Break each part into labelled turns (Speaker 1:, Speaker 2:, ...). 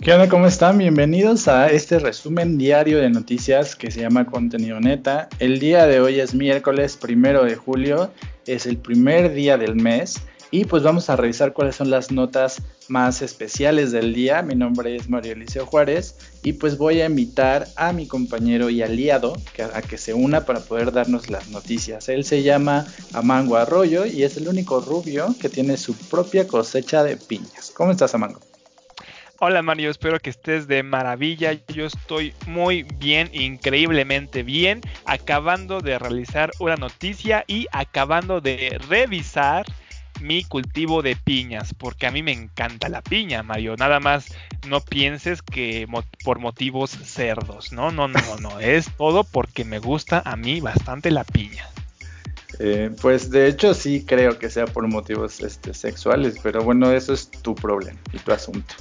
Speaker 1: ¿Qué onda? ¿Cómo están? Bienvenidos a este resumen diario de noticias que se llama Contenido Neta. El día de hoy es miércoles primero de julio, es el primer día del mes y pues vamos a revisar cuáles son las notas más especiales del día. Mi nombre es Mario Eliseo Juárez y pues voy a invitar a mi compañero y aliado a que se una para poder darnos las noticias. Él se llama Amango Arroyo y es el único rubio que tiene su propia cosecha de piñas. ¿Cómo estás, Amango?
Speaker 2: Hola Mario, espero que estés de maravilla. Yo estoy muy bien, increíblemente bien, acabando de realizar una noticia y acabando de revisar mi cultivo de piñas, porque a mí me encanta la piña, Mario. Nada más no pienses que por motivos cerdos, no, no, no, no, es todo porque me gusta a mí bastante la piña.
Speaker 1: Eh, pues de hecho sí creo que sea por motivos este, sexuales, pero bueno, eso es tu problema y tu asunto.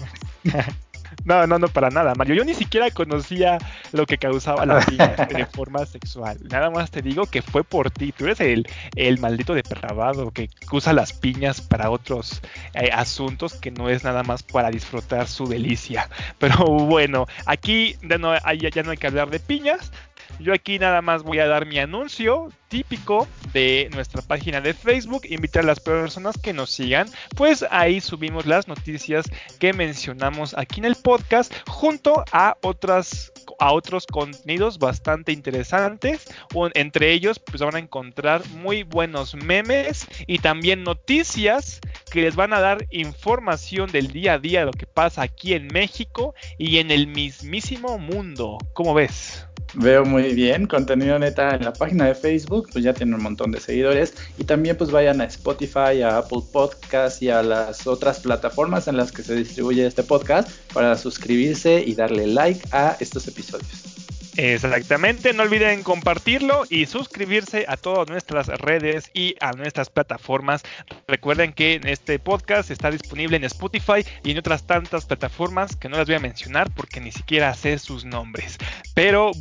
Speaker 2: No, no, no, para nada, Mario. Yo ni siquiera conocía lo que causaba la piña de forma sexual. Nada más te digo que fue por ti. Tú eres el, el maldito depravado que usa las piñas para otros eh, asuntos que no es nada más para disfrutar su delicia. Pero bueno, aquí ya no, ya no hay que hablar de piñas, yo aquí nada más voy a dar mi anuncio típico de nuestra página de Facebook, invitar a las personas que nos sigan, pues ahí subimos las noticias que mencionamos aquí en el podcast junto a otras a otros contenidos bastante interesantes. Entre ellos, pues van a encontrar muy buenos memes y también noticias que les van a dar información del día a día de lo que pasa aquí en México y en el mismísimo mundo. ¿Cómo ves?
Speaker 1: Veo muy bien, contenido neta en la página de Facebook, pues ya tiene un montón de seguidores y también pues vayan a Spotify, a Apple Podcast y a las otras plataformas en las que se distribuye este podcast para suscribirse y darle like a estos episodios.
Speaker 2: Exactamente, no olviden compartirlo y suscribirse a todas nuestras redes y a nuestras plataformas. Recuerden que este podcast está disponible en Spotify y en otras tantas plataformas que no las voy a mencionar porque ni siquiera sé sus nombres. Pero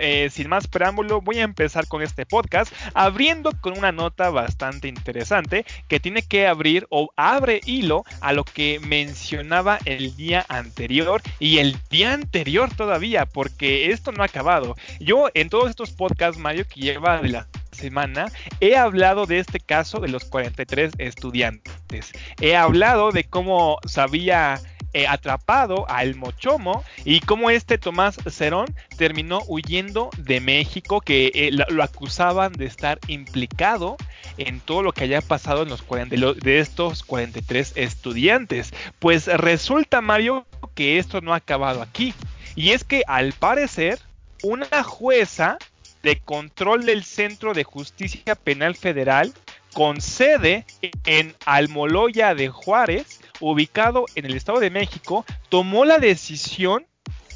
Speaker 2: eh, sin más preámbulo, voy a empezar con este podcast abriendo con una nota bastante interesante que tiene que abrir o abre hilo a lo que mencionaba el día anterior y el día anterior todavía, porque esto no ha acabado. Yo en todos estos podcasts, Mario, que lleva de la semana, he hablado de este caso de los 43 estudiantes. He hablado de cómo sabía eh, atrapado al Mochomo y cómo este Tomás Cerón terminó huyendo de México, que eh, lo, acusaban de estar implicado en todo lo que haya pasado en los de, de estos 43 estudiantes. Pues resulta, Mario, que esto no ha acabado aquí. Y es que al parecer una jueza de control del Centro de Justicia Penal Federal con sede en Almoloya de Juárez, ubicado en el Estado de México, tomó la decisión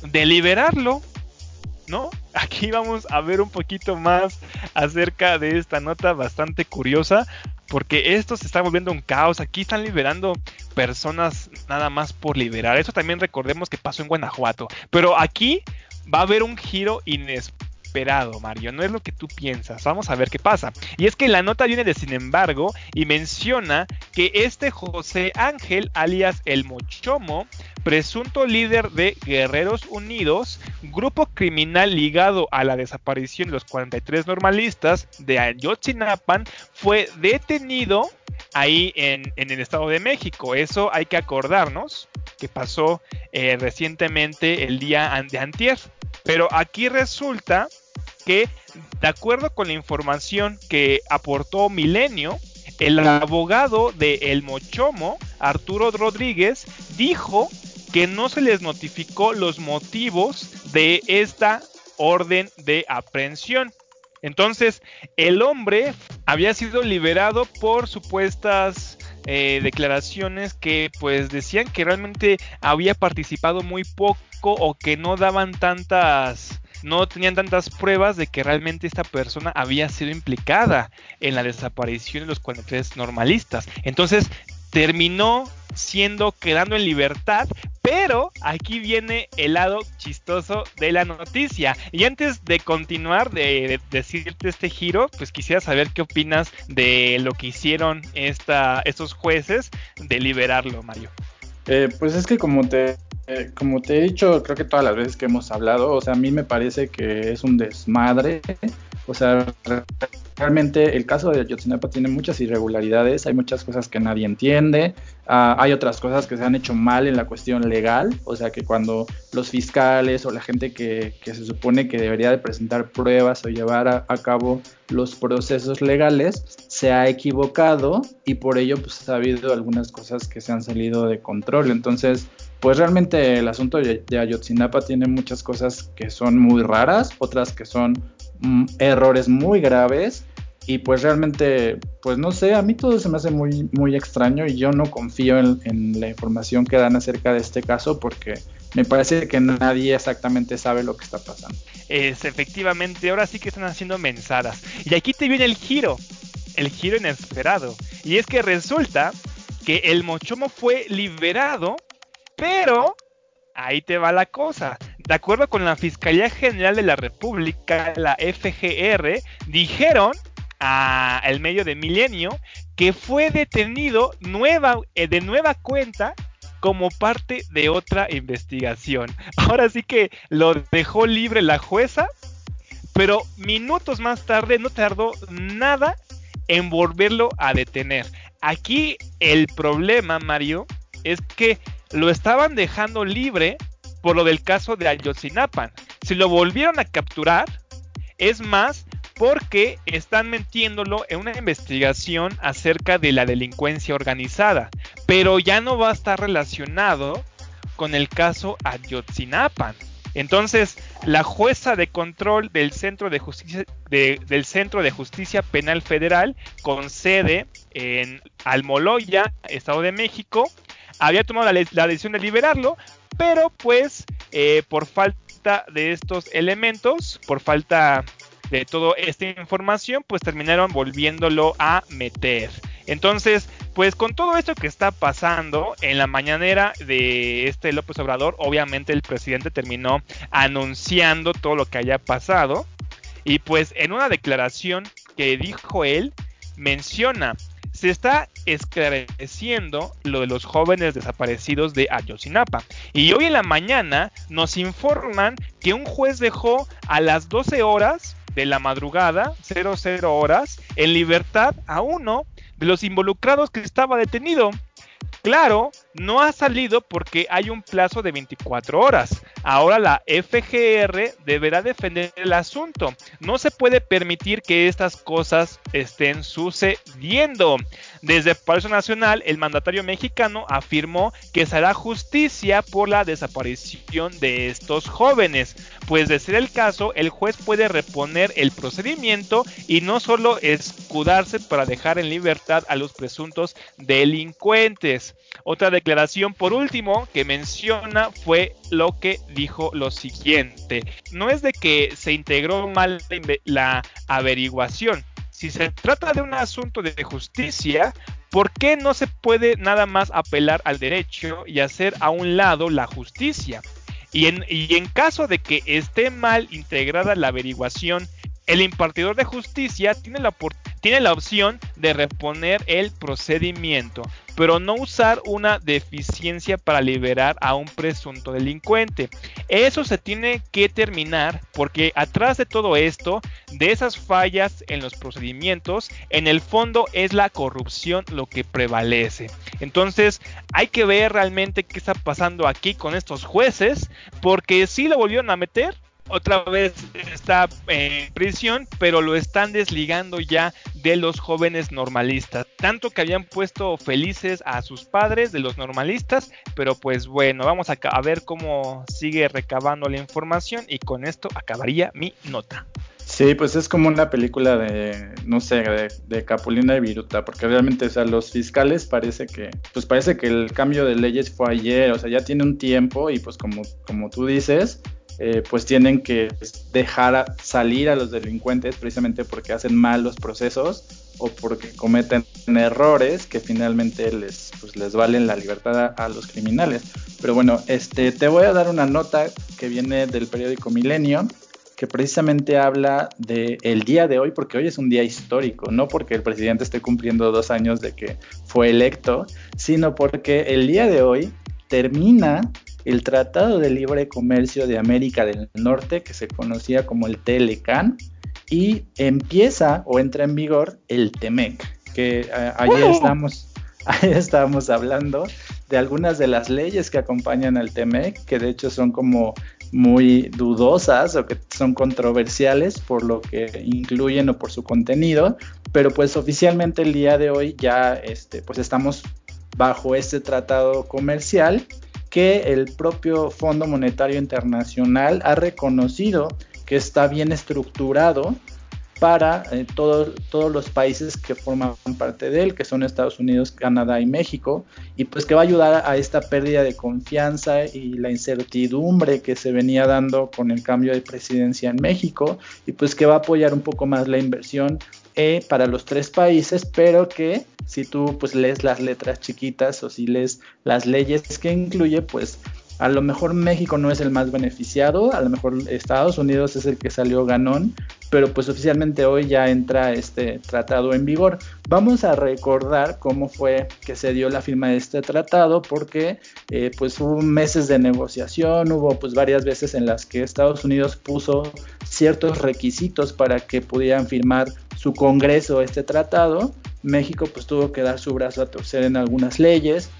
Speaker 2: de liberarlo. ¿No? Aquí vamos a ver un poquito más acerca de esta nota bastante curiosa, porque esto se está volviendo un caos. Aquí están liberando personas nada más por liberar. Eso también recordemos que pasó en Guanajuato. Pero aquí va a haber un giro inesperado, Mario. No es lo que tú piensas. Vamos a ver qué pasa. Y es que la nota viene de sin embargo y menciona que este José Ángel, alias El Mochomo, presunto líder de Guerreros Unidos, grupo criminal ligado a la desaparición de los 43 normalistas de Ayotzinapan, fue detenido ahí en, el Estado de México. Eso hay que acordarnos que pasó eh, recientemente el día de antier. Pero aquí resulta que, de acuerdo con la información que aportó Milenio, el abogado de El Mochomo, Arturo Rodríguez, dijo que no se les notificó los motivos de esta orden de aprehensión. Entonces, el hombre había sido liberado por supuestas eh, declaraciones que pues decían que realmente había participado muy poco o que no daban tantas no tenían tantas pruebas de que realmente esta persona había sido implicada en la desaparición de los 43 normalistas. Entonces terminó siendo quedando en libertad, pero aquí viene el lado chistoso de la noticia. Y antes de continuar de, decirte este giro, pues quisiera saber qué opinas de lo que hicieron estos jueces de liberarlo, Mario.
Speaker 1: Eh, pues es que como te eh, como te he dicho, creo que todas las veces que hemos hablado, o sea, a mí me parece que es un desmadre. O sea, realmente el caso de Ayotzinapa tiene muchas irregularidades, hay muchas cosas que nadie entiende, uh, hay otras cosas que se han hecho mal en la cuestión legal, o sea que cuando los fiscales o la gente que, se supone que debería de presentar pruebas o llevar a, cabo los procesos legales, se ha equivocado y por ello pues ha habido algunas cosas que se han salido de control. Entonces, pues realmente el asunto de, de Ayotzinapa tiene muchas cosas que son muy raras, otras que son mm, errores muy graves y pues realmente, pues no sé, a mí todo se me hace muy, muy extraño y yo no confío en, en, la información que dan acerca de este caso porque me parece que nadie exactamente sabe lo que está pasando.
Speaker 2: Es efectivamente, ahora sí que están haciendo mensadas. Y aquí te viene el giro, el giro inesperado. Y es que resulta que el mochomo fue liberado, pero ahí te va la cosa. De acuerdo con la Fiscalía General de la República, la FGR, dijeron a el medio de Milenio que fue detenido eh, de nueva cuenta como parte de otra investigación. Ahora sí que lo dejó libre la jueza, pero minutos más tarde no tardó nada en volverlo a detener. Aquí el problema, Mario, es que lo estaban dejando libre por lo del caso de Ayotzinapan. Si lo volvieron a capturar, es más, porque están metiéndolo en una investigación acerca de la delincuencia organizada, pero ya no va a estar relacionado con el caso Ayotzinapan. Entonces, la jueza de control del Centro de Justicia, de, del Centro de Justicia Penal Federal, con sede en Almoloya, Estado de México, había tomado la, la decisión de liberarlo, pero pues eh, por falta de estos elementos, por falta de toda esta información, pues terminaron volviéndolo a meter. Entonces, pues con todo esto que está pasando en la mañanera de este López Obrador, obviamente el presidente terminó anunciando todo lo que haya pasado. Y pues en una declaración que dijo él, menciona, se está esclareciendo lo de los jóvenes desaparecidos de Ayotzinapa. Y hoy en la mañana nos informan que un juez dejó a las 12 horas de la madrugada, 00 horas, en libertad a uno de los involucrados que estaba detenido. Claro, no ha salido porque hay un plazo de 24 horas. Ahora la FGR deberá defender el asunto. No se puede permitir que estas cosas estén sucediendo. Desde Palacio Nacional, el mandatario mexicano afirmó que se hará justicia por la desaparición de estos jóvenes, pues de ser el caso, el juez puede reponer el procedimiento y no solo escudarse para dejar en libertad a los presuntos delincuentes. Otra declaración por último que menciona fue lo que dijo lo siguiente. No es de que se integró mal la averiguación. Si se trata de un asunto de justicia, ¿por qué no se puede nada más apelar al derecho y hacer a un lado la justicia? Y en, caso de que esté mal integrada la averiguación, el impartidor de justicia tiene la opción de reponer el procedimiento, pero no usar una deficiencia para liberar a un presunto delincuente. Eso se tiene que terminar porque atrás de todo esto, de esas fallas en los procedimientos, en el fondo es la corrupción lo que prevalece. Entonces hay que ver realmente qué está pasando aquí con estos jueces, porque si lo volvieron a meter, otra vez está en prisión, pero lo están desligando ya de los jóvenes normalistas. Tanto que habían puesto felices a sus padres de los normalistas, pero pues bueno, vamos a, ver cómo sigue recabando la información y con esto acabaría mi nota.
Speaker 1: Sí, pues es como una película de, no sé, de, de, Capulina y Viruta, porque realmente, o sea, los fiscales parece que, pues parece que el cambio de leyes fue ayer, o sea, ya tiene un tiempo y pues como, como tú dices, eh, pues tienen que dejar salir a los delincuentes precisamente porque hacen mal los procesos o porque cometen errores que finalmente les, pues, les valen la libertad a, los criminales. Pero bueno, este, te voy a dar una nota que viene del periódico Milenio que precisamente habla de el día de hoy, porque hoy es un día histórico, no porque el presidente esté cumpliendo dos años de que fue electo, sino porque el día de hoy termina el Tratado de Libre Comercio de América del Norte, que se conocía como el TLCAN, y empieza o entra en vigor el TEMEC, que eh, ayer estamos, ayer estábamos hablando de algunas de las leyes que acompañan al TEMEC, que de hecho son como muy dudosas o que son controversiales por lo que incluyen o por su contenido, pero pues oficialmente el día de hoy ya este, pues estamos bajo este tratado comercial que el propio Fondo Monetario Internacional ha reconocido que está bien estructurado para eh, todos los países que forman parte de él, que son Estados Unidos, Canadá y México, y pues que va a ayudar a esta pérdida de confianza y la incertidumbre que se venía dando con el cambio de presidencia en México, y pues que va a apoyar un poco más la inversión eh, para los tres países, pero que si tú pues lees las letras chiquitas o si lees las leyes que incluye, pues a lo mejor México no es el más beneficiado, a lo mejor Estados Unidos es el que salió ganón, pero pues oficialmente hoy ya entra este tratado en vigor. Vamos a recordar cómo fue que se dio la firma de este tratado, porque eh, pues hubo meses de negociación, hubo pues varias veces en las que Estados Unidos puso ciertos requisitos para que pudieran firmar su Congreso este tratado. México pues tuvo que dar su brazo a torcer en algunas leyes,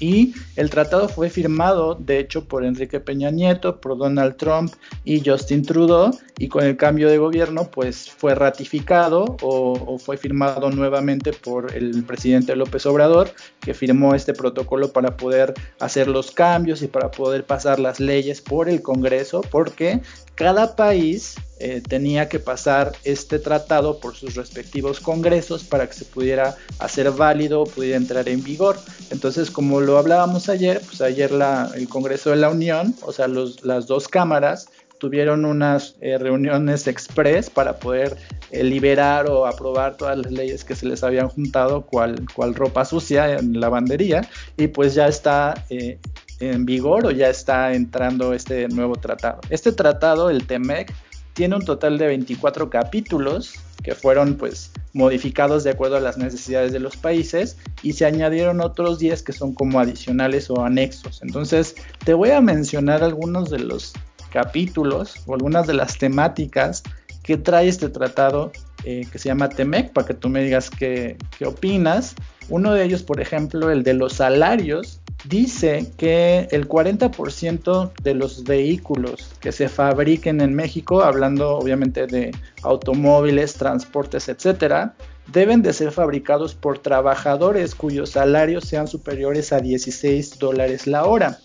Speaker 1: y el tratado fue firmado, de hecho, por Enrique Peña Nieto, por Donald Trump y Justin Trudeau, y con el cambio de gobierno, pues fue ratificado o, fue firmado nuevamente por el presidente López Obrador, que firmó este protocolo para poder hacer los cambios y para poder pasar las leyes por el Congreso, porque cada país eh, tenía que pasar este tratado por sus respectivos congresos para que se pudiera hacer válido o pudiera entrar en vigor. Entonces, como lo hablábamos ayer, pues ayer la, el Congreso de la Unión, o sea, los, las dos cámaras, tuvieron unas eh, reuniones express para poder eh, liberar o aprobar todas las leyes que se les habían juntado, cual, cual ropa sucia en lavandería, y pues ya está en vigor o ya está entrando este nuevo tratado. Este tratado, el TEMEC, tiene un total de 24 capítulos que fueron pues modificados de acuerdo a las necesidades de los países y se añadieron otros 10 que son como adicionales o anexos. Entonces te voy a mencionar algunos de los capítulos o algunas de las temáticas que trae este tratado eh, que se llama TEMEC para que tú me digas qué, qué opinas. Uno de ellos, por ejemplo, el de los salarios dice que el 40% de los vehículos que se fabriquen en México, hablando obviamente de automóviles, transportes, etcétera, deben de ser fabricados por trabajadores cuyos salarios sean superiores a 16 dólares la hora.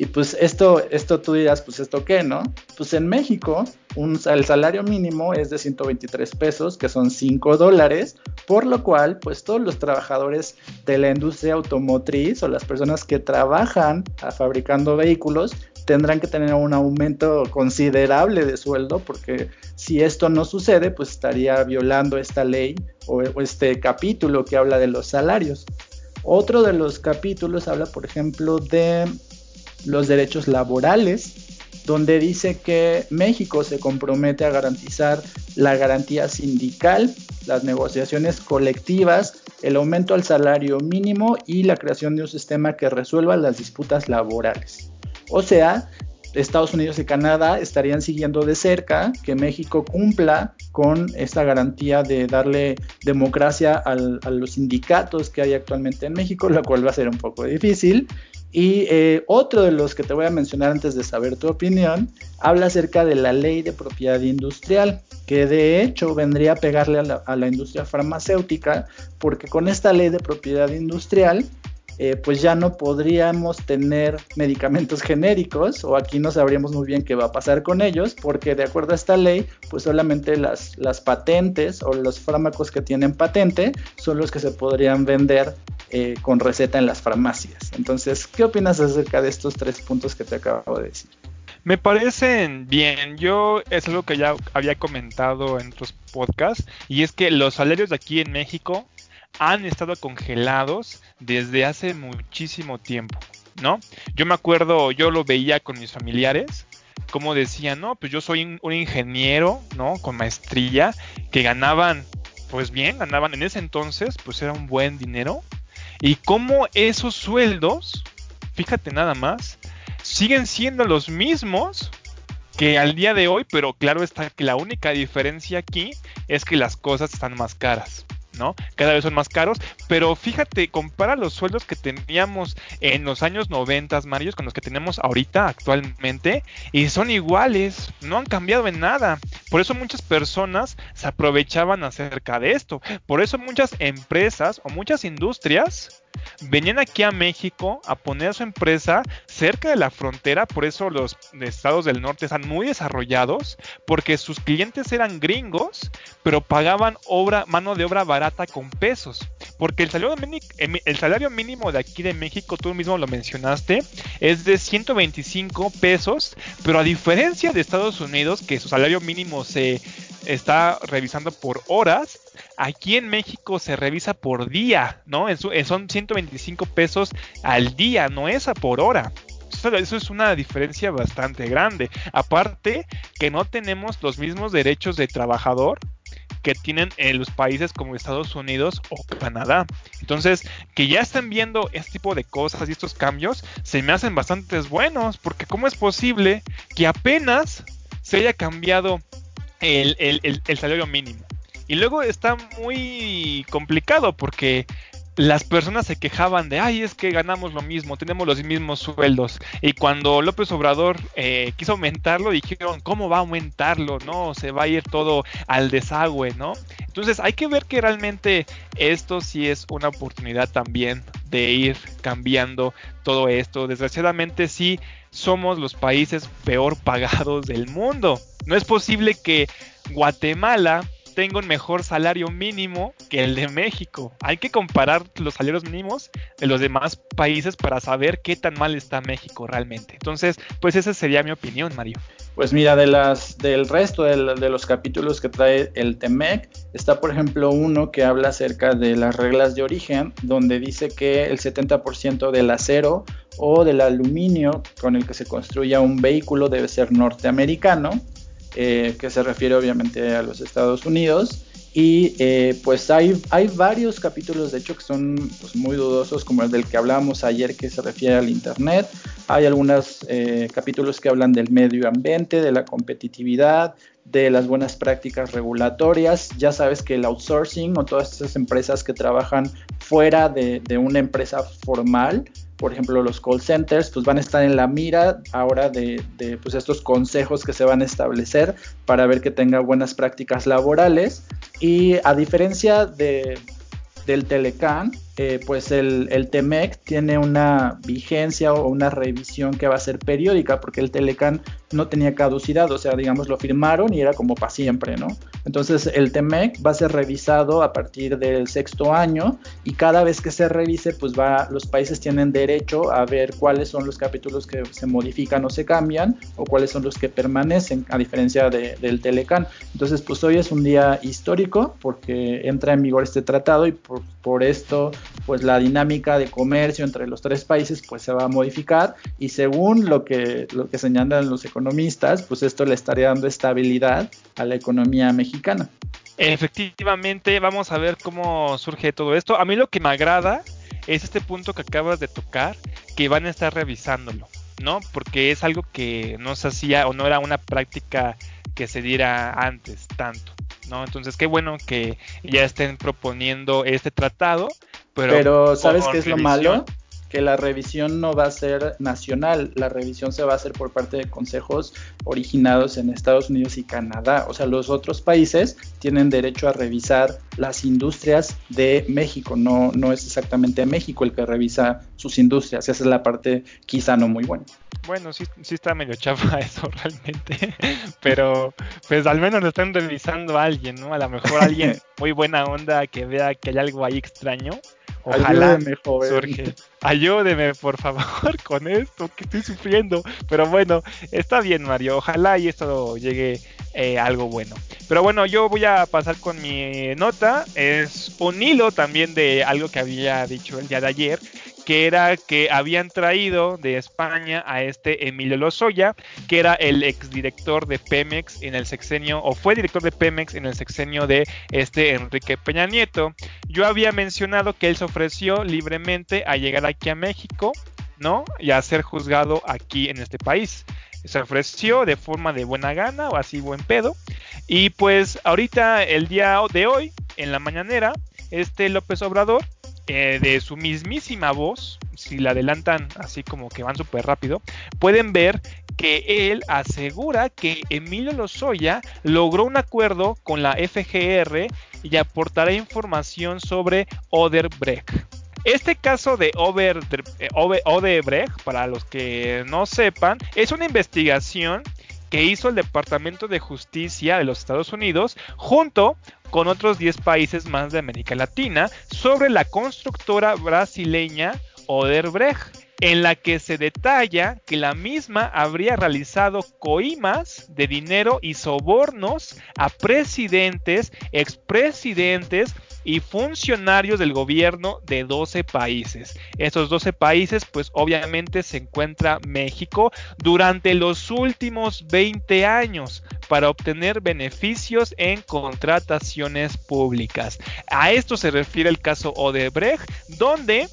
Speaker 1: Y pues esto, esto tú dirás, pues esto qué, ¿no? Pues en México el salario mínimo es de 123 pesos, que son 5 dólares, por lo cual pues todos los trabajadores de la industria automotriz o las personas que trabajan a fabricando vehículos tendrán que tener un aumento considerable de sueldo porque si esto no sucede pues estaría violando esta ley o este capítulo que habla de los salarios. Otro de los capítulos habla, por ejemplo, de los derechos laborales, donde dice que México se compromete a garantizar la garantía sindical, las negociaciones colectivas, el aumento al salario mínimo y la creación de un sistema que resuelva las disputas laborales. O sea, Estados Unidos y Canadá estarían siguiendo de cerca que México cumpla con esta garantía de darle democracia a los sindicatos que hay actualmente en México, lo cual va a ser un poco difícil, y eh, otro de los que te voy a mencionar antes de saber tu opinión, habla acerca de la ley de propiedad industrial, que de hecho vendría a pegarle a la, industria farmacéutica, porque con esta ley de propiedad industrial, eh, pues ya no podríamos tener medicamentos genéricos, o aquí no sabríamos muy bien qué va a pasar con ellos, porque de acuerdo a esta ley, pues solamente las, las patentes o los fármacos que tienen patente son los que se podrían vender eh, con receta en las farmacias. Entonces, ¿qué opinas acerca de estos tres puntos que te acabo de decir?
Speaker 2: Me parecen bien. Yo es algo que ya había comentado en otros podcasts y es que los salarios de aquí en México han estado congelados desde hace muchísimo tiempo, ¿no? Yo me acuerdo, yo lo veía con mis familiares, como decían, no, pues yo soy un ingeniero, ¿no? Con maestría, que ganaban, pues bien, ganaban en ese entonces, pues era un buen dinero, y cómo esos sueldos, fíjate nada más, siguen siendo los mismos que al día de hoy, pero claro está que la única diferencia aquí es que las cosas están más caras. ¿No? Cada vez son más caros, pero fíjate, compara los sueldos que teníamos en los años 90, Mario, con los que tenemos ahorita actualmente, y son iguales, no han cambiado en nada. Por eso muchas personas se aprovechaban acerca de esto. Por eso muchas empresas o muchas industrias venían aquí a México a poner su empresa cerca de la frontera, por eso los estados del norte están muy desarrollados, porque sus clientes eran gringos, pero pagaban mano de obra barata con pesos. Porque salario, el salario mínimo de aquí de México, tú mismo lo mencionaste, es de 125 pesos, pero a diferencia de Estados Unidos, que su salario mínimo se está revisando por horas, Aquí en México se revisa por día, ¿no? son 125 pesos al día, no es a por hora. Eso es una diferencia bastante grande. Aparte que no tenemos los mismos derechos de trabajador que tienen en los países como Estados Unidos o Canadá. Entonces, que ya estén viendo este tipo de cosas y estos cambios, se me hacen bastante buenos, porque ¿cómo es posible que apenas se haya cambiado el salario mínimo? Y luego está muy complicado porque las personas se quejaban de, ay, es que ganamos lo mismo, tenemos los mismos sueldos. Y cuando López Obrador eh, quiso aumentarlo, dijeron, ¿cómo va a aumentarlo? No, se va a ir todo al desagüe, ¿no? Entonces hay que ver que realmente esto sí es una oportunidad también de ir cambiando todo esto. Desgraciadamente sí somos los países peor pagados del mundo. No es posible que Guatemala tengo un mejor salario mínimo que el de México. Hay que comparar los salarios mínimos de los demás países para saber qué tan mal está México realmente. Entonces, pues esa sería mi opinión, Mario.
Speaker 1: Pues mira, de las, del resto de, los capítulos que trae el TEMEC, está por ejemplo uno que habla acerca de las reglas de origen, donde dice que el 70% del acero o del aluminio con el que se construya un vehículo debe ser norteamericano eh, que se refiere obviamente a los Estados Unidos. Y eh, pues hay, hay varios capítulos, de hecho, que son pues, muy dudosos, como el del que hablábamos ayer, que se refiere al Internet. Hay algunos eh, capítulos que hablan del medio ambiente, de la competitividad, de las buenas prácticas regulatorias. Ya sabes que el outsourcing o todas esas empresas que trabajan fuera de, de una empresa formal, por ejemplo, los call centers, pues van a estar en la mira ahora de, pues, estos consejos que se van a establecer para ver que tenga buenas prácticas laborales. Y a diferencia de, del Telecan, eh, pues el, el, TEMEC tiene una vigencia o una revisión que va a ser periódica, porque el Telecan no tenía caducidad, o sea, digamos, lo firmaron y era como para siempre, ¿no? Entonces el TEMEC va a ser revisado a partir del sexto año y cada vez que se revise, pues los países tienen derecho a ver cuáles son los capítulos que se modifican o se cambian o cuáles son los que permanecen, a diferencia del Telecan. Entonces, pues hoy es un día histórico porque entra en vigor este tratado y por esto pues la dinámica de comercio entre los tres países pues se va a modificar y según lo que, lo que señalan los economistas, pues esto le estaría dando estabilidad a la economía mexicana.
Speaker 2: Efectivamente, vamos a ver cómo surge todo esto. A mí lo que me agrada es este punto que acabas de tocar, que van a estar revisándolo, ¿no? Porque es algo que no se hacía o no era una práctica que se diera antes tanto. ¿no? Entonces, qué bueno que ya estén proponiendo este tratado.
Speaker 1: Pero, ¿sabes qué es lo malo? que la revisión no va a ser nacional, la revisión se va a hacer por parte de consejos originados en Estados Unidos y Canadá. O sea, los otros países tienen derecho a revisar las industrias de México, no, no es exactamente México el que revisa sus industrias, esa es la parte quizá no muy buena.
Speaker 2: Bueno, sí, sí está medio chafa eso realmente, pero pues al menos lo están revisando a alguien, ¿no? A lo mejor alguien muy buena onda que vea que hay algo ahí extraño Ojalá Ayúdeme, surge. Ayúdeme, por favor, con esto que estoy sufriendo. Pero bueno, está bien, Mario. Ojalá y esto llegue eh, algo bueno. Pero bueno, yo voy a pasar con mi nota. Es un hilo también de algo que había dicho el día de ayer que era que habían traído de España a este Emilio Lozoya, que era el exdirector de Pemex en el sexenio, o fue director de Pemex en el sexenio de este Enrique Peña Nieto. Yo había mencionado que él se ofreció libremente a llegar aquí a México ¿no? Y a ser juzgado aquí en este país. Se ofreció de forma de buena gana o así buen pedo. Y pues ahorita, el día de hoy, en la mañanera, este López Obrador, eh, de su mismísima voz, si la adelantan así como que van súper rápido, pueden ver que él asegura que Emilio Lozoya logró un acuerdo con la FGR y aportará información sobre Oderbrecht. Este caso de eh, Odebrecht, para los que no sepan, es una investigación que hizo el Departamento de Justicia de los Estados Unidos junto con otros 10 países más de América Latina sobre la constructora brasileña Oderbrecht en la que se detalla que la misma habría realizado coimas de dinero y sobornos a presidentes, expresidentes y funcionarios del gobierno de 12 países. Estos 12 países, pues obviamente se encuentra México durante los últimos 20 años para obtener beneficios en contrataciones públicas. A esto se refiere el caso Odebrecht, donde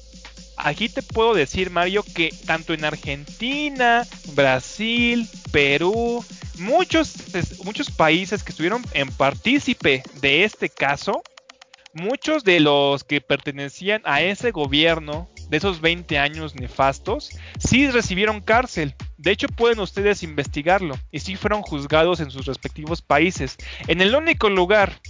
Speaker 2: Aquí te puedo decir, Mario, que tanto en Argentina, Brasil, Perú, muchos, muchos países que estuvieron en partícipe de este caso, muchos de los que pertenecían a ese gobierno de esos 20 años nefastos, sí recibieron cárcel. De hecho, pueden ustedes investigarlo y sí fueron juzgados en sus respectivos países. En el único lugar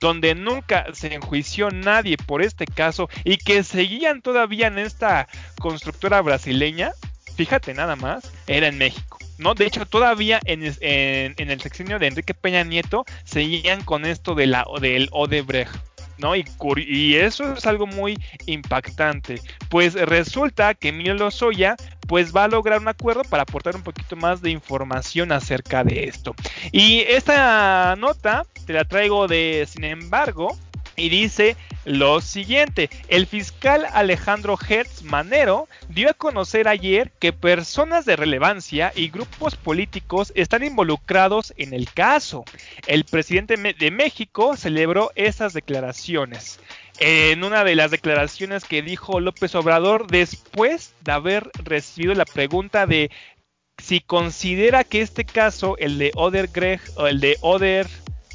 Speaker 2: donde nunca se enjuició nadie por este caso y que seguían todavía en esta constructora brasileña, fíjate nada más, era en México. ¿no? De hecho, todavía en, el sexenio de Enrique Peña Nieto seguían con esto de la, del Odebrecht. ¿No? Y, y, eso es algo muy impactante. Pues resulta que Emilio Lozoya pues va a lograr un acuerdo para aportar un poquito más de información acerca de esto. Y esta nota te la traigo de, sin embargo, y dice lo siguiente, el fiscal Alejandro Hertz Manero dio a conocer ayer que personas de relevancia y grupos políticos están involucrados en el caso. El presidente de México celebró esas declaraciones en una de las declaraciones que dijo López Obrador después de haber recibido la pregunta de si considera que este caso, el de Oderbrecht o el de Oder,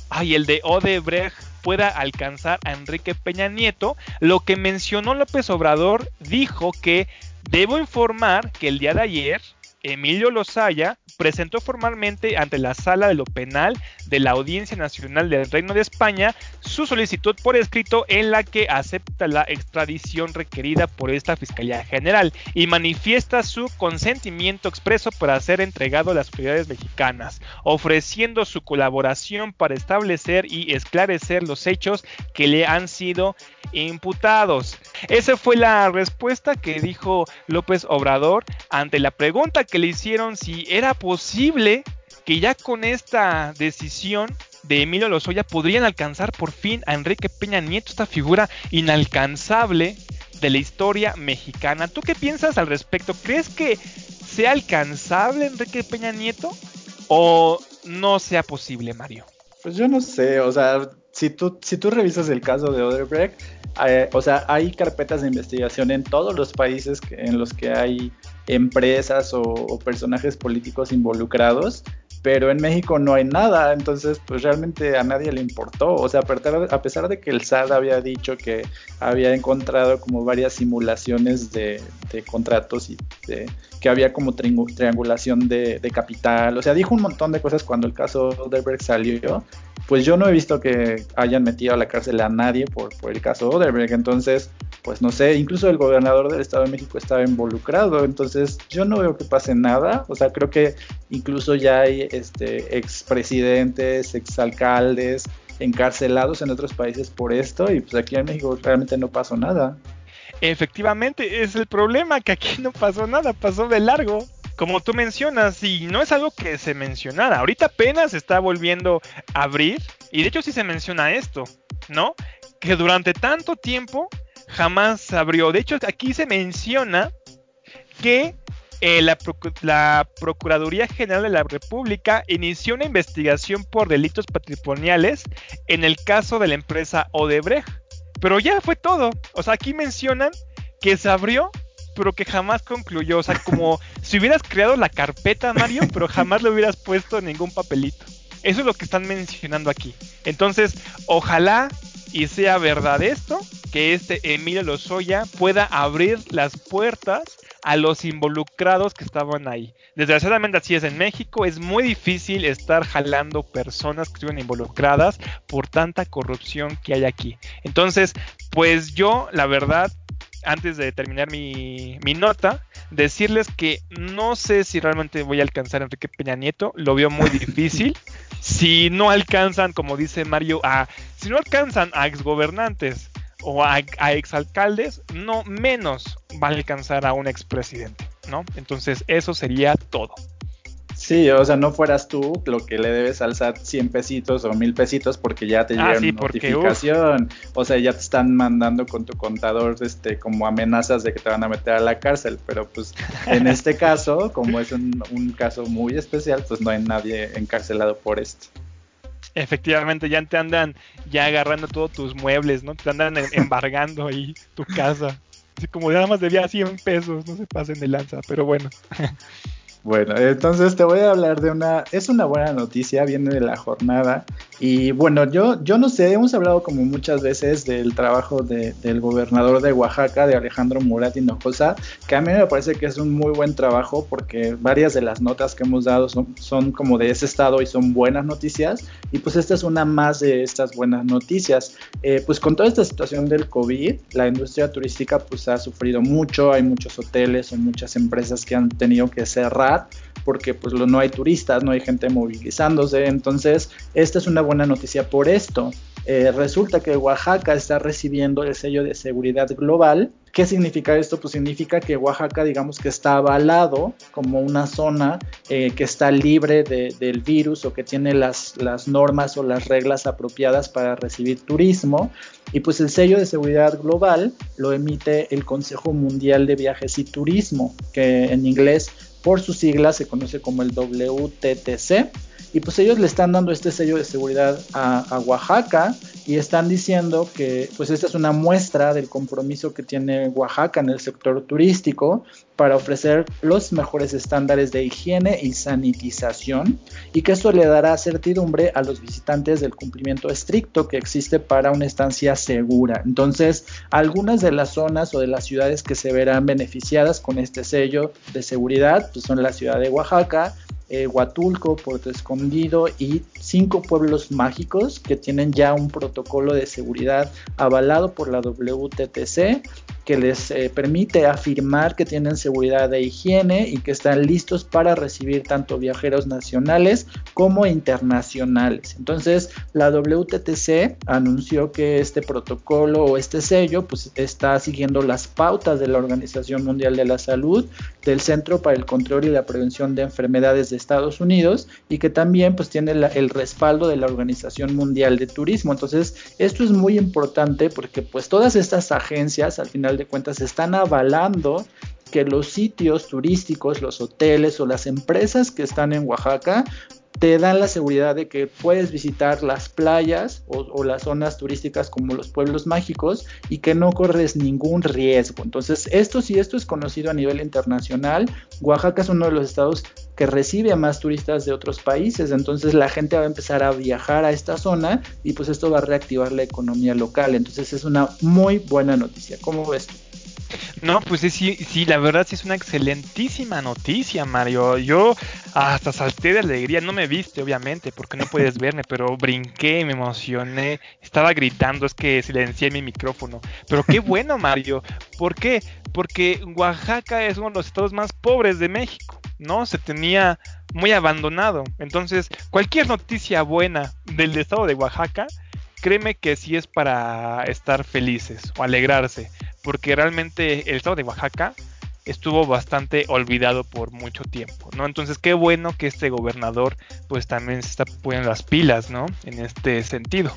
Speaker 2: ay, el de Odebrecht pueda alcanzar a Enrique Peña Nieto, lo que mencionó López Obrador dijo que debo informar que el día de ayer Emilio Lozaya presentó formalmente ante la Sala de lo Penal de la Audiencia Nacional del Reino de España su solicitud por escrito en la que acepta la extradición requerida por esta Fiscalía General y manifiesta su consentimiento expreso para ser entregado a las autoridades mexicanas, ofreciendo su colaboración para establecer y esclarecer los hechos que le han sido imputados. Esa fue la respuesta que dijo López Obrador ante la pregunta que le hicieron si era posible que ya con esta decisión de Emilio Lozoya podrían alcanzar por fin a Enrique Peña Nieto, esta figura inalcanzable de la historia mexicana. ¿Tú qué piensas al respecto? ¿Crees que sea alcanzable Enrique Peña Nieto o no sea posible, Mario?
Speaker 1: Pues yo no sé, o sea, si tú, si tú revisas el caso de Odebrecht, eh, o sea, hay carpetas de investigación en todos los países en los que hay empresas o, personajes políticos involucrados, pero en México no hay nada, entonces pues realmente a nadie le importó, o sea, a pesar de que el SAT había dicho que había encontrado como varias simulaciones de, contratos y que había como triangulación de, capital, o sea, dijo un montón de cosas cuando el caso Odebrecht salió, pues yo no he visto que hayan metido a la cárcel a nadie por, por el caso Odebrecht. Entonces, pues no sé, incluso el gobernador del Estado de México estaba involucrado. Entonces, yo no veo que pase nada. O sea, creo que incluso ya hay este, expresidentes, exalcaldes encarcelados en otros países por esto. Y pues aquí en México realmente no pasó nada.
Speaker 2: Efectivamente, es el problema, que aquí no pasó nada, pasó de largo como tú mencionas, y no es algo que se mencionara, ahorita apenas está volviendo a abrir, y de hecho sí se menciona esto, ¿no? Que durante tanto tiempo jamás se abrió. De hecho, aquí se menciona que eh, la, la, Procuraduría General de la República inició una investigación por delitos patrimoniales en el caso de la empresa Odebrecht. Pero ya fue todo. O sea, aquí mencionan que se abrió pero que jamás concluyó. O sea, como si hubieras creado la carpeta, Mario, pero jamás le hubieras puesto ningún papelito. Eso es lo que están mencionando aquí. Entonces, ojalá y sea verdad esto, que este Emilio Lozoya pueda abrir las puertas a los involucrados que estaban ahí. Desgraciadamente así es en México, es muy difícil estar jalando personas que estuvieron involucradas por tanta corrupción que hay aquí. Entonces, pues yo, la verdad, antes de terminar mi, mi, nota, decirles que no sé si realmente voy a alcanzar a Enrique Peña Nieto, lo veo muy difícil. si no alcanzan, como dice Mario, a, si no alcanzan a exgobernantes o a, exalcaldes, no menos va a alcanzar a un expresidente, ¿no? Entonces eso sería todo.
Speaker 1: Sí, o sea, no fueras tú lo que le debes alzar 100 pesitos o 1000 pesitos porque ya te llega una notificación. O sea, ya te están mandando con tu contador este, como amenazas de que te van a meter a la cárcel. Pero pues en este caso, como es un, un caso muy especial, pues no hay nadie encarcelado por esto.
Speaker 2: Efectivamente, ya te andan ya agarrando todos tus muebles, ¿no? Te andan em, embargando ahí tu casa. Así como nada más debía 100 pesos, no se pasen de lanza, pero bueno.
Speaker 1: Bueno, entonces te voy a hablar de una, es una buena noticia, viene de la jornada. Y bueno, yo, yo no sé, hemos hablado como muchas veces del trabajo del gobernador de Oaxaca, de Alejandro Murat Hinojosa, que a mí me parece que es un muy buen trabajo porque varias de las notas que hemos dado son, como de ese estado y son buenas noticias. Y pues esta es una más de estas buenas noticias. Eh, pues con toda esta situación del COVID, la industria turística pues ha sufrido mucho, hay muchos hoteles o muchas empresas que han tenido que cerrar porque pues no hay turistas, no hay gente movilizándose, entonces esta es una buena noticia por esto. Eh, resulta que Oaxaca está recibiendo el sello de seguridad global. ¿Qué significa esto? Pues significa que Oaxaca, digamos que está avalado como una zona eh, que está libre del virus o que tiene las normas o las reglas apropiadas para recibir turismo. Y pues el sello de seguridad global lo emite el Consejo Mundial de Viajes y Turismo, que en inglés por sus siglas se conoce como el WTTC. Y pues ellos le están dando este sello de seguridad a, Oaxaca y están diciendo que pues esta es una muestra del compromiso que tiene Oaxaca en el sector turístico para ofrecer los mejores estándares de higiene y sanitización y que esto le dará certidumbre a los visitantes del cumplimiento estricto que existe para una estancia segura. Entonces, algunas de las zonas o de las ciudades que se verán beneficiadas con este sello de seguridad pues son la ciudad de Oaxaca, eh, Huatulco, Puerto Escondido y cinco pueblos mágicos que tienen ya un protocolo de seguridad avalado por la WTTC que les eh, permite afirmar que tienen seguridad de higiene y que están listos para recibir tanto viajeros nacionales como internacionales. Entonces, la WTTC anunció que este protocolo o este sello pues está siguiendo las pautas de la Organización Mundial de la Salud, del Centro para el Control y la Prevención de Enfermedades de Estados Unidos y que también pues tiene el respaldo de la Organización Mundial de Turismo. Entonces, esto es muy importante porque pues todas estas agencias al final de cuentas están avalando que los sitios turísticos, los hoteles o las empresas que están en Oaxaca te dan la seguridad de que puedes visitar las playas o, las zonas turísticas como los pueblos mágicos y que no corres ningún riesgo. Entonces, esto sí, esto es conocido a nivel internacional. Oaxaca es uno de los estados que recibe a más turistas de otros países, entonces la gente va a empezar a viajar a esta zona y pues esto va a reactivar la economía local. Entonces es una muy buena noticia. ¿Cómo ves?
Speaker 2: No, pues sí, sí, la verdad sí es una excelentísima noticia, Mario. Yo hasta salté de alegría, no me viste, obviamente, porque no puedes verme, pero brinqué, me emocioné, estaba gritando, es que silencié mi micrófono. Pero qué bueno, Mario. ¿Por qué? Porque Oaxaca es uno de los estados más pobres de México, ¿no? Se tenía muy abandonado. Entonces, cualquier noticia buena del estado de Oaxaca, créeme que sí es para estar felices o alegrarse porque realmente el estado de Oaxaca estuvo bastante olvidado por mucho tiempo, ¿no? Entonces, qué bueno que este gobernador pues también se está poniendo las pilas, ¿no? En este sentido.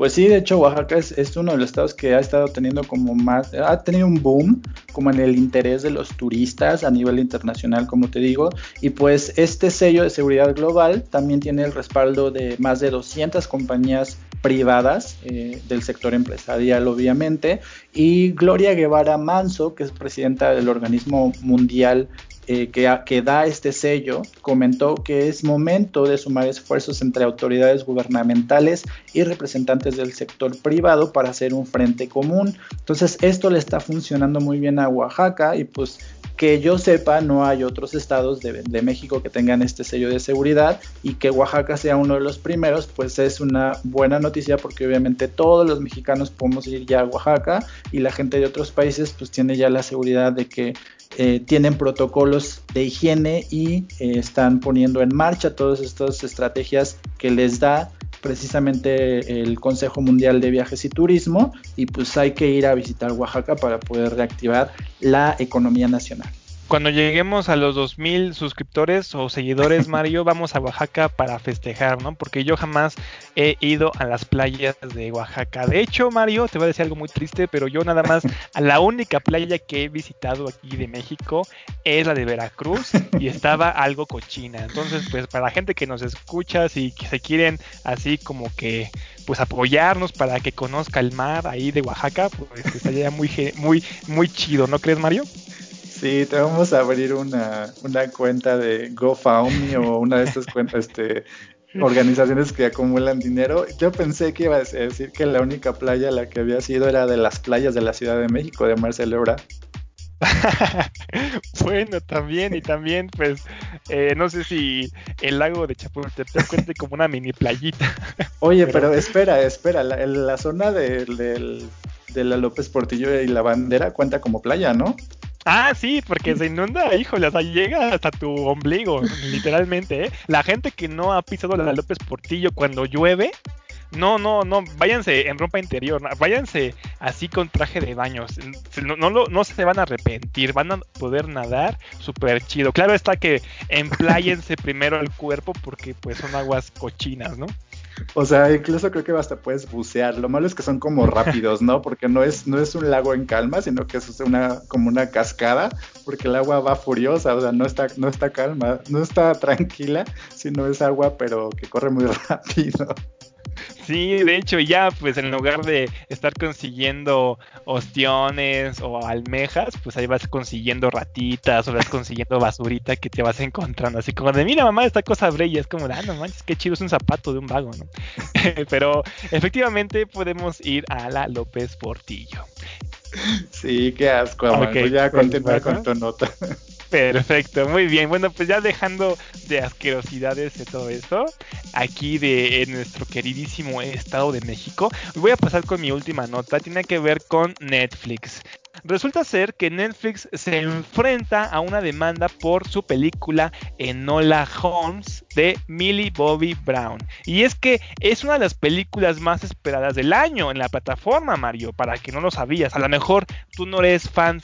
Speaker 1: Pues sí, de hecho Oaxaca es, uno de los estados que ha estado teniendo como más, ha tenido un boom como en el interés de los turistas a nivel internacional, como te digo, y pues este sello de seguridad global también tiene el respaldo de más de 200 compañías privadas eh, del sector empresarial, obviamente, y Gloria Guevara Manso, que es presidenta del organismo mundial eh, que, da este sello, comentó que es momento de sumar esfuerzos entre autoridades gubernamentales y representantes del sector privado para hacer un frente común. Entonces, esto le está funcionando muy bien a Oaxaca y pues que yo sepa, no hay otros estados de, México que tengan este sello de seguridad y que Oaxaca sea uno de los primeros, pues es una buena noticia porque obviamente todos los mexicanos podemos ir ya a Oaxaca y la gente de otros países pues tiene ya la seguridad de que eh, tienen protocolos de higiene y eh, están poniendo en marcha todas estas estrategias que les da precisamente el Consejo Mundial de Viajes y Turismo. Y pues hay que ir a visitar Oaxaca para poder reactivar la economía nacional
Speaker 2: cuando lleguemos a los 2000 suscriptores o seguidores, Mario, vamos a Oaxaca para festejar, ¿no? Porque yo jamás he ido a las playas de Oaxaca. De hecho, Mario, te voy a decir algo muy triste, pero yo nada más, a la única playa que he visitado aquí de México es la de Veracruz y estaba algo cochina. Entonces, pues para la gente que nos escucha, si se quieren así como que pues apoyarnos para que conozca el mar ahí de Oaxaca, pues estaría muy muy muy chido, ¿no crees, Mario?
Speaker 1: Sí, te vamos a abrir una, cuenta de GoFundMe o una de estas cuentas, este, organizaciones que acumulan dinero. Yo pensé que iba a decir que la única playa a la que había sido era de las playas de la Ciudad de México, de Marcelo Ebrard.
Speaker 2: bueno, también, y también, pues, eh, no sé si el lago de Chapultepec cuente como una mini playita.
Speaker 1: Oye, pero, espera, espera, la, la zona de, de la López Portillo y la bandera cuenta como playa, ¿no?
Speaker 2: Ah, sí, porque se inunda, híjole, o sea, llega hasta tu ombligo, literalmente, ¿eh? La gente que no ha pisado la López Portillo cuando llueve, no, no, no, váyanse en ropa interior, váyanse así con traje de baños, no, no, no se van a arrepentir, van a poder nadar súper chido. Claro está que empláyense primero el cuerpo porque pues son aguas cochinas, ¿no?
Speaker 1: O sea, incluso creo que hasta puedes bucear. Lo malo es que son como rápidos, ¿no? Porque no es, no es un lago en calma, sino que es una, como una cascada, porque el agua va furiosa, o sea, no está, no está calma, no está tranquila, sino es agua, pero que corre muy rápido.
Speaker 2: Sí, de hecho ya pues en lugar de estar consiguiendo ostiones o almejas, pues ahí vas consiguiendo ratitas o vas consiguiendo basurita que te vas encontrando. Así como de, mira mamá, esta cosa brilla. Es como, ah, no manches, qué chido es un zapato de un vago, ¿no? Pero efectivamente podemos ir a la López Portillo.
Speaker 1: Sí, qué asco, okay, ya pues, continúa con tu nota.
Speaker 2: Perfecto, muy bien. Bueno, pues ya dejando de asquerosidades de todo esto, aquí de nuestro queridísimo Estado de México, voy a pasar con mi última nota. Tiene que ver con Netflix. Resulta ser que Netflix se enfrenta a una demanda por su película Enola Holmes de Millie Bobby Brown. Y es que es una de las películas más esperadas del año en la plataforma, Mario, para que no lo sabías. A lo mejor tú no eres fan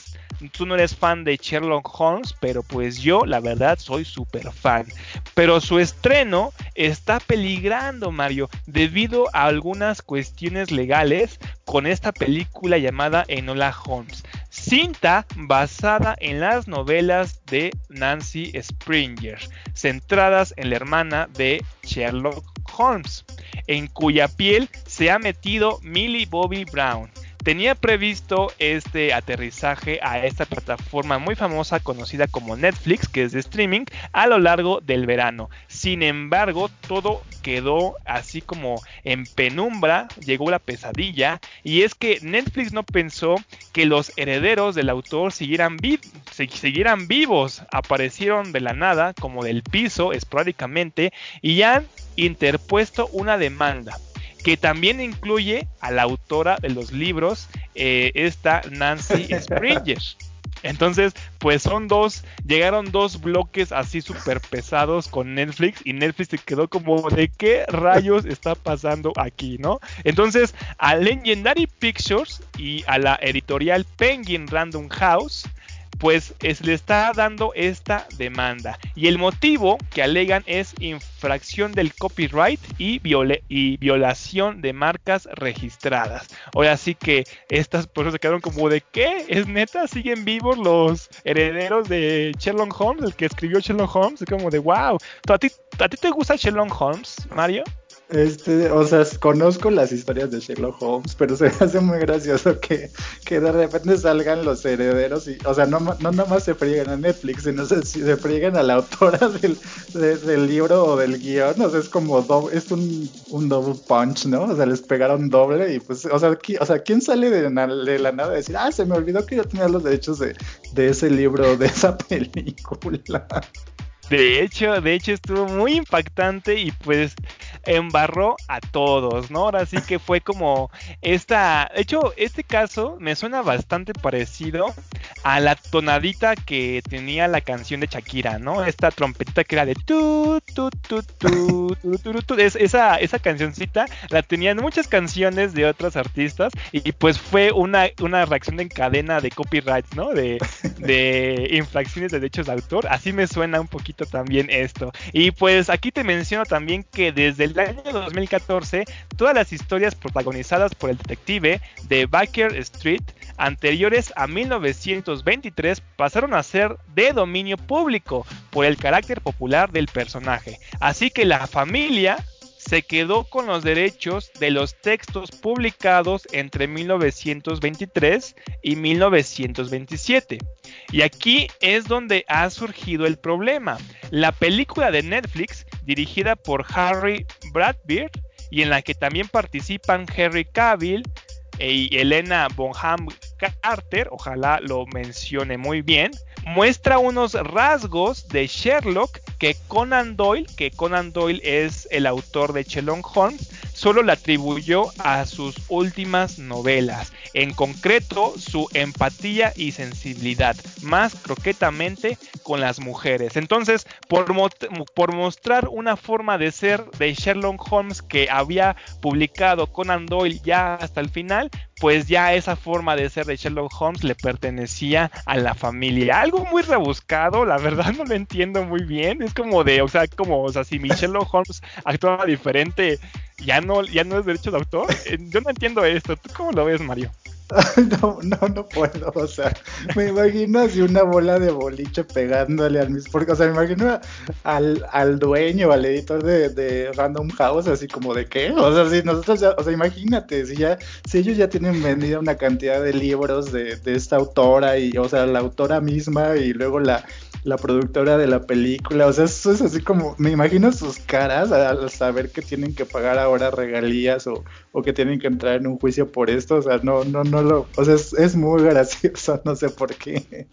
Speaker 2: tú no eres fan de Sherlock Holmes, pero pues yo la verdad soy súper fan. Pero su estreno está peligrando, Mario, debido a algunas cuestiones legales con esta película llamada Enola Holmes. Cinta basada en las novelas de Nancy Springer, centradas en la hermana de Sherlock Holmes, en cuya piel se ha metido Millie Bobby Brown tenía previsto este aterrizaje a esta plataforma muy famosa conocida como Netflix, que es de streaming, a lo largo del verano. Sin embargo, todo quedó así como en penumbra, llegó la pesadilla, y es que Netflix no pensó que los herederos del autor siguieran, siguieran vivos, aparecieron de la nada, como del piso, esporádicamente, y han interpuesto una demanda que también incluye a la autora de los libros, eh, esta Nancy Springer. Entonces, pues son dos, llegaron dos bloques así súper pesados con Netflix y Netflix se quedó como de qué rayos está pasando aquí, ¿no? Entonces, a Legendary Pictures y a la editorial Penguin Random House pues es, le está dando esta demanda. Y el motivo que alegan es infracción del copyright y, violación de marcas registradas. Ahora sí que estas personas se quedaron como de qué, es neta, siguen vivos los herederos de Sherlock Holmes, el que escribió Sherlock Holmes, es como de wow. ¿A ti, ¿A ti te gusta Sherlock Holmes, Mario?
Speaker 1: Este, o sea, conozco las historias de Sherlock Holmes, pero se me hace muy gracioso que, que de repente salgan los herederos y, o sea, no, no nada más se friegan a Netflix, sino se, se friegan a la autora del, del libro o del guion, o sea, es como, es un, un double punch, ¿no? O sea, les pegaron doble y pues, o sea, o sea ¿quién sale de, de la nada a decir, ah, se me olvidó que yo tenía los derechos de, de ese libro, de esa película?
Speaker 2: De hecho, de hecho estuvo muy impactante y pues embarró a todos, ¿no? Ahora sí que fue como esta, de hecho, este caso me suena bastante parecido a la tonadita que tenía la canción de Shakira, ¿no? Esta trompetita que era de tu tu tu tu tu tu, tu, esa esa cancioncita la tenían muchas canciones de otros artistas y pues fue una una reacción en cadena de copyright, ¿no? De de infracciones de derechos de autor, así me suena un poquito también esto. Y pues aquí te menciono también que desde el año 2014, todas las historias protagonizadas por el detective de Baker Street anteriores a 1923 pasaron a ser de dominio público por el carácter popular del personaje. Así que la familia se quedó con los derechos de los textos publicados entre 1923 y 1927. Y aquí es donde ha surgido el problema. La película de Netflix, dirigida por Harry Bradbeer, y en la que también participan Henry Cavill, y Elena Bonham Carter, ojalá lo mencione muy bien, muestra unos rasgos de Sherlock que Conan Doyle, que Conan Doyle es el autor de Sherlock Holmes, solo le atribuyó a sus últimas novelas, en concreto su empatía y sensibilidad, más croquetamente con las mujeres. Entonces, por, por mostrar una forma de ser de Sherlock Holmes que había publicado Conan Doyle ya hasta el final, pues ya esa forma de ser de Sherlock Holmes le pertenecía a la familia. Algo muy rebuscado, la verdad no lo entiendo muy bien. Es como de, o sea, como, o sea, si mi Sherlock Holmes actuaba diferente, ya no, ya no es derecho de autor. Eh, yo no entiendo esto. ¿Tú cómo lo ves, Mario?
Speaker 1: No, no, no puedo, o sea, me imagino así una bola de boliche pegándole al mismo, porque, o sea, me imagino al, al dueño, al editor de, de, Random House, así como de qué, o sea, si nosotros ya, o sea, imagínate, si ya, si ellos ya tienen vendida una cantidad de libros de, de esta autora y, o sea, la autora misma y luego la, la productora de la película. O sea, eso es así como, me imagino sus caras al saber que tienen que pagar ahora regalías o, o que tienen que entrar en un juicio por esto. O sea, no, no, no lo, o sea, es, muy gracioso, no sé por qué.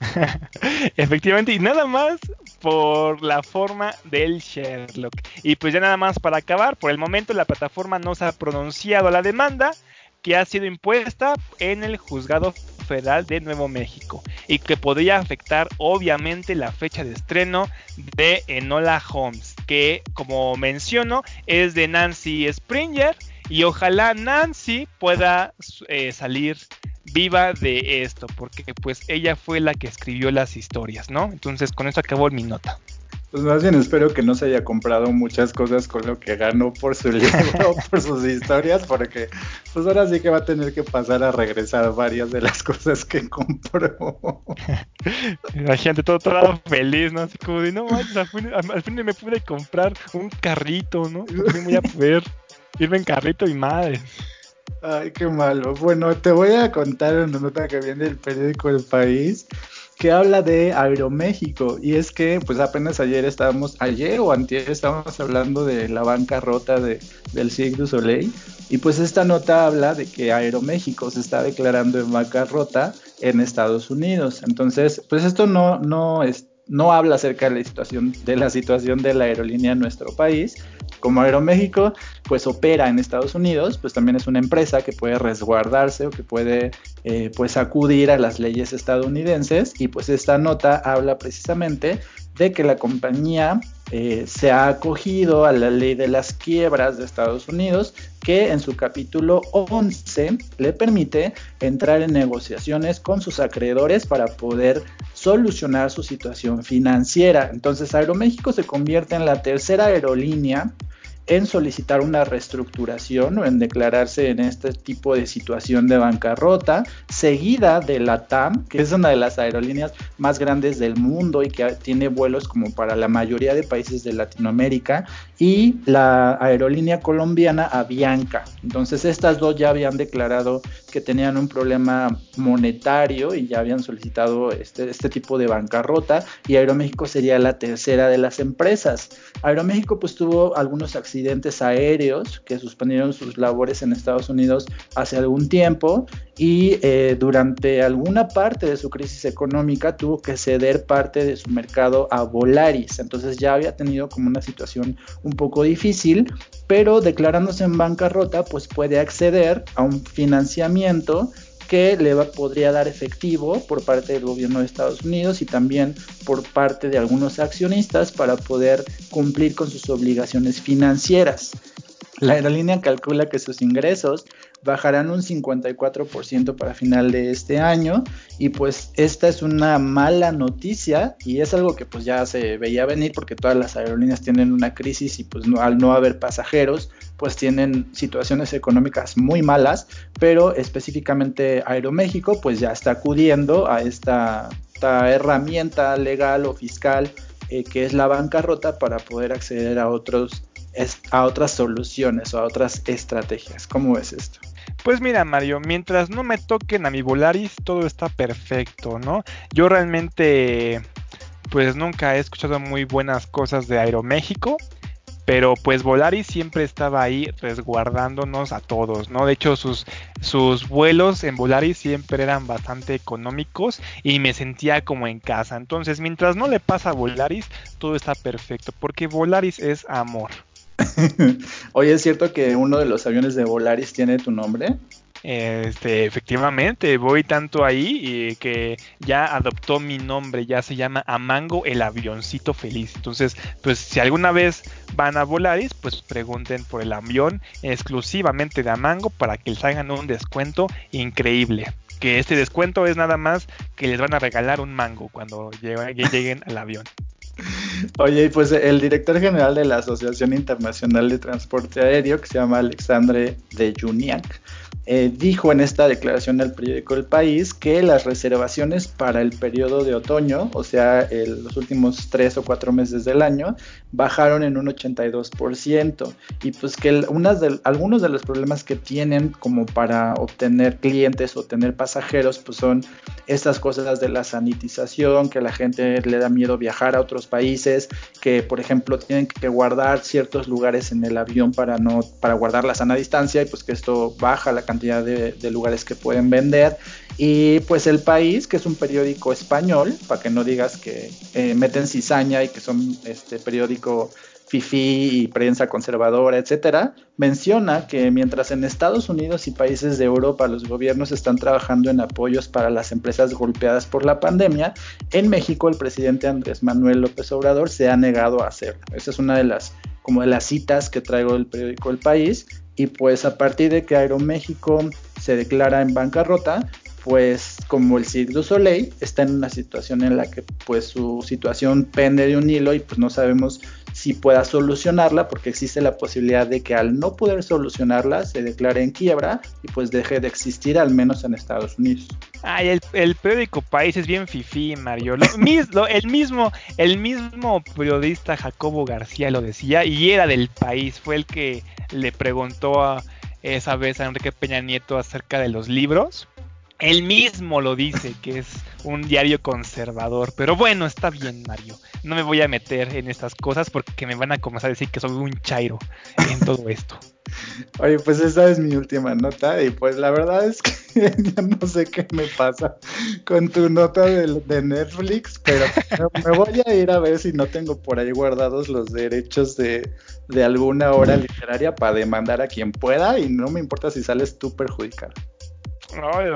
Speaker 2: Efectivamente, y nada más por la forma del Sherlock. Y pues ya nada más para acabar, por el momento la plataforma no se ha pronunciado la demanda que ha sido impuesta en el juzgado federal de Nuevo México y que podría afectar obviamente la fecha de estreno de Enola Holmes, que como menciono es de Nancy Springer y ojalá Nancy pueda eh, salir viva de esto, porque pues ella fue la que escribió las historias, ¿no? Entonces con eso acabó mi nota.
Speaker 1: Pues más bien espero que no se haya comprado muchas cosas con lo que ganó por su libro, por sus historias, porque pues ahora sí que va a tener que pasar a regresar varias de las cosas que compró.
Speaker 2: La gente todo, todo feliz, ¿no? Así como de, no manches, al fin, me pude comprar un carrito, ¿no? No voy a poder irme en carrito y madre.
Speaker 1: Ay, qué malo. Bueno, te voy a contar una nota que viene del periódico El País que habla de Aeroméxico. Y es que pues apenas ayer estábamos, ayer o antier estábamos hablando de la bancarrota de, del Cirque du Soleil. Y pues esta nota habla de que Aeroméxico se está declarando en bancarrota en Estados Unidos. Entonces, pues esto no, no, es, no habla acerca de la situación de la situación de la aerolínea en nuestro país, como Aeroméxico pues opera en Estados Unidos, pues también es una empresa que puede resguardarse o que puede eh, pues acudir a las leyes estadounidenses. Y pues esta nota habla precisamente de que la compañía eh, se ha acogido a la ley de las quiebras de Estados Unidos, que en su capítulo 11 le permite entrar en negociaciones con sus acreedores para poder solucionar su situación financiera. Entonces Aeroméxico se convierte en la tercera aerolínea en solicitar una reestructuración o en declararse en este tipo de situación de bancarrota, seguida de la TAM, que es una de las aerolíneas más grandes del mundo y que tiene vuelos como para la mayoría de países de Latinoamérica, y la aerolínea colombiana Avianca. Entonces estas dos ya habían declarado que tenían un problema monetario y ya habían solicitado este, este tipo de bancarrota y Aeroméxico sería la tercera de las empresas. Aeroméxico pues tuvo algunos accidentes aéreos que suspendieron sus labores en Estados Unidos hace algún tiempo y eh, durante alguna parte de su crisis económica tuvo que ceder parte de su mercado a Volaris. Entonces ya había tenido como una situación un poco difícil, pero declarándose en bancarrota pues puede acceder a un financiamiento que le podría dar efectivo por parte del gobierno de Estados Unidos y también por parte de algunos accionistas para poder cumplir con sus obligaciones financieras. La aerolínea calcula que sus ingresos bajarán un 54% para final de este año y pues esta es una mala noticia y es algo que pues ya se veía venir porque todas las aerolíneas tienen una crisis y pues al no haber pasajeros pues tienen situaciones económicas muy malas pero específicamente Aeroméxico pues ya está acudiendo a esta, herramienta legal o fiscal eh, que es la bancarrota para poder acceder a otros a otras soluciones o a otras estrategias. ¿Cómo es esto?
Speaker 2: Pues mira, Mario, mientras no me toquen a mi Volaris, todo está perfecto, ¿no? Yo realmente, pues nunca he escuchado muy buenas cosas de Aeroméxico. Pero pues Volaris siempre estaba ahí resguardándonos a todos, ¿no? De hecho, sus, sus vuelos en Volaris siempre eran bastante económicos y me sentía como en casa. Entonces, mientras no le pasa a Volaris, todo está perfecto, porque Volaris es amor.
Speaker 1: Oye, ¿es cierto que uno de los aviones de Volaris tiene tu nombre?
Speaker 2: Este, efectivamente, voy tanto ahí y que ya adoptó mi nombre, ya se llama Amango el avioncito feliz. Entonces, pues si alguna vez van a Volaris, pues pregunten por el avión exclusivamente de Amango para que les hagan un descuento increíble. Que este descuento es nada más que les van a regalar un mango cuando lleguen al avión.
Speaker 1: Oye, pues el director general de la Asociación Internacional de Transporte Aéreo, que se llama Alexandre de Juniac, eh, dijo en esta declaración al periódico El País que las reservaciones para el periodo de otoño, o sea, los últimos tres o cuatro meses del año, bajaron en un 82%. Y pues que de, algunos de los problemas que tienen como para obtener clientes o tener pasajeros, pues son estas cosas de la sanitización, que la gente le da miedo viajar a otros países, que por ejemplo tienen que guardar ciertos lugares en el avión para no, para guardar la sana distancia y pues que esto baja la cantidad de, lugares que pueden vender. Y pues El País, que es un periódico español, para que no digas que eh, meten cizaña y que son este periódico FIFI y prensa conservadora, etcétera, menciona que mientras en Estados Unidos y países de Europa los gobiernos están trabajando en apoyos para las empresas golpeadas por la pandemia, en México el presidente Andrés Manuel López Obrador se ha negado a hacerlo. Esa es una de las como de las citas que traigo del periódico El País y pues a partir de que Aeroméxico se declara en bancarrota, pues como el Cirque du Soleil está en una situación en la que pues su situación pende de un hilo y pues no sabemos si pueda solucionarla porque existe la posibilidad de que al no poder solucionarla se declare en quiebra y pues deje de existir al menos en Estados Unidos.
Speaker 2: Ay, el, periódico País es bien fifí, Mario. Lo, el mismo, el mismo periodista Jacobo García lo decía y era del país, fue el que le preguntó a, esa vez a Enrique Peña Nieto acerca de los libros. Él mismo lo dice, que es un diario conservador. Pero bueno, está bien, Mario. No me voy a meter en estas cosas porque me van a comenzar a decir que soy un chairo en todo esto.
Speaker 1: Oye, pues esa es mi última nota y pues la verdad es que ya no sé qué me pasa con tu nota de, de, Netflix, pero me voy a ir a ver si no tengo por ahí guardados los derechos de, de alguna obra literaria para demandar a quien pueda y no me importa si sales tú perjudicado.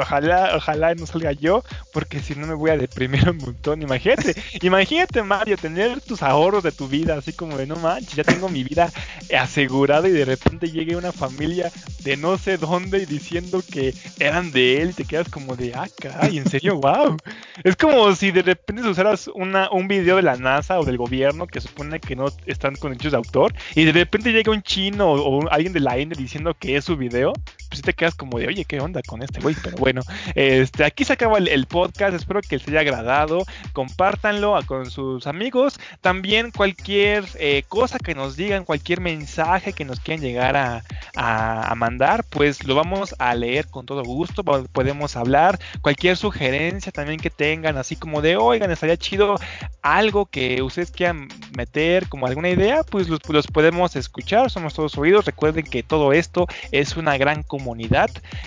Speaker 2: Ojalá, ojalá no salga yo, porque si no me voy a deprimir un montón. Imagínate, imagínate, Mario, tener tus ahorros de tu vida, así como de no manches, ya tengo mi vida asegurada y de repente llegue una familia de no sé dónde y diciendo que eran de él y te quedas como de, ah, caray, en serio, wow. Es como si de repente usaras una, un video de la NASA o del gobierno que supone que no están con derechos de autor y de repente llega un chino o, alguien de la India diciendo que es su video, pues te quedas como de, oye, ¿qué onda con este güey? Pero bueno, este, aquí se acaba el, podcast, espero que les haya agradado, compártanlo con sus amigos, también cualquier eh, cosa que nos digan, cualquier mensaje que nos quieran llegar a, a, mandar, pues lo vamos a leer con todo gusto, podemos hablar, cualquier sugerencia también que tengan, así como de, oigan, estaría chido algo que ustedes quieran meter como alguna idea, pues los, los podemos escuchar, somos todos oídos, recuerden que todo esto es una gran comunidad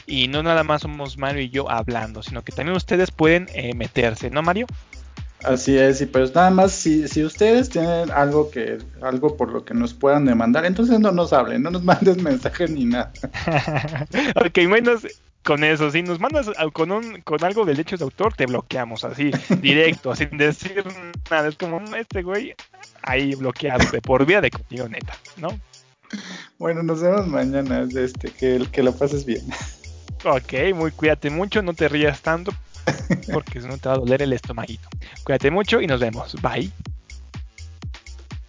Speaker 2: y no nada más somos Mario y yo hablando, sino que también ustedes pueden eh, meterse, ¿no, Mario?
Speaker 1: Así es, y pues nada más si, si ustedes tienen algo que algo por lo que nos puedan demandar, entonces no nos hablen, no nos manden mensajes ni nada.
Speaker 2: ok, menos con eso, si nos mandas con un con algo de derechos de autor, te bloqueamos así, directo, sin decir nada, es como este güey ahí bloqueado de por vida de contigo neta, ¿no?
Speaker 1: Bueno, nos vemos mañana, este, que, que lo pases bien.
Speaker 2: Ok, muy cuídate mucho, no te rías tanto, porque si no te va a doler el estomaguito. Cuídate mucho y nos vemos. Bye.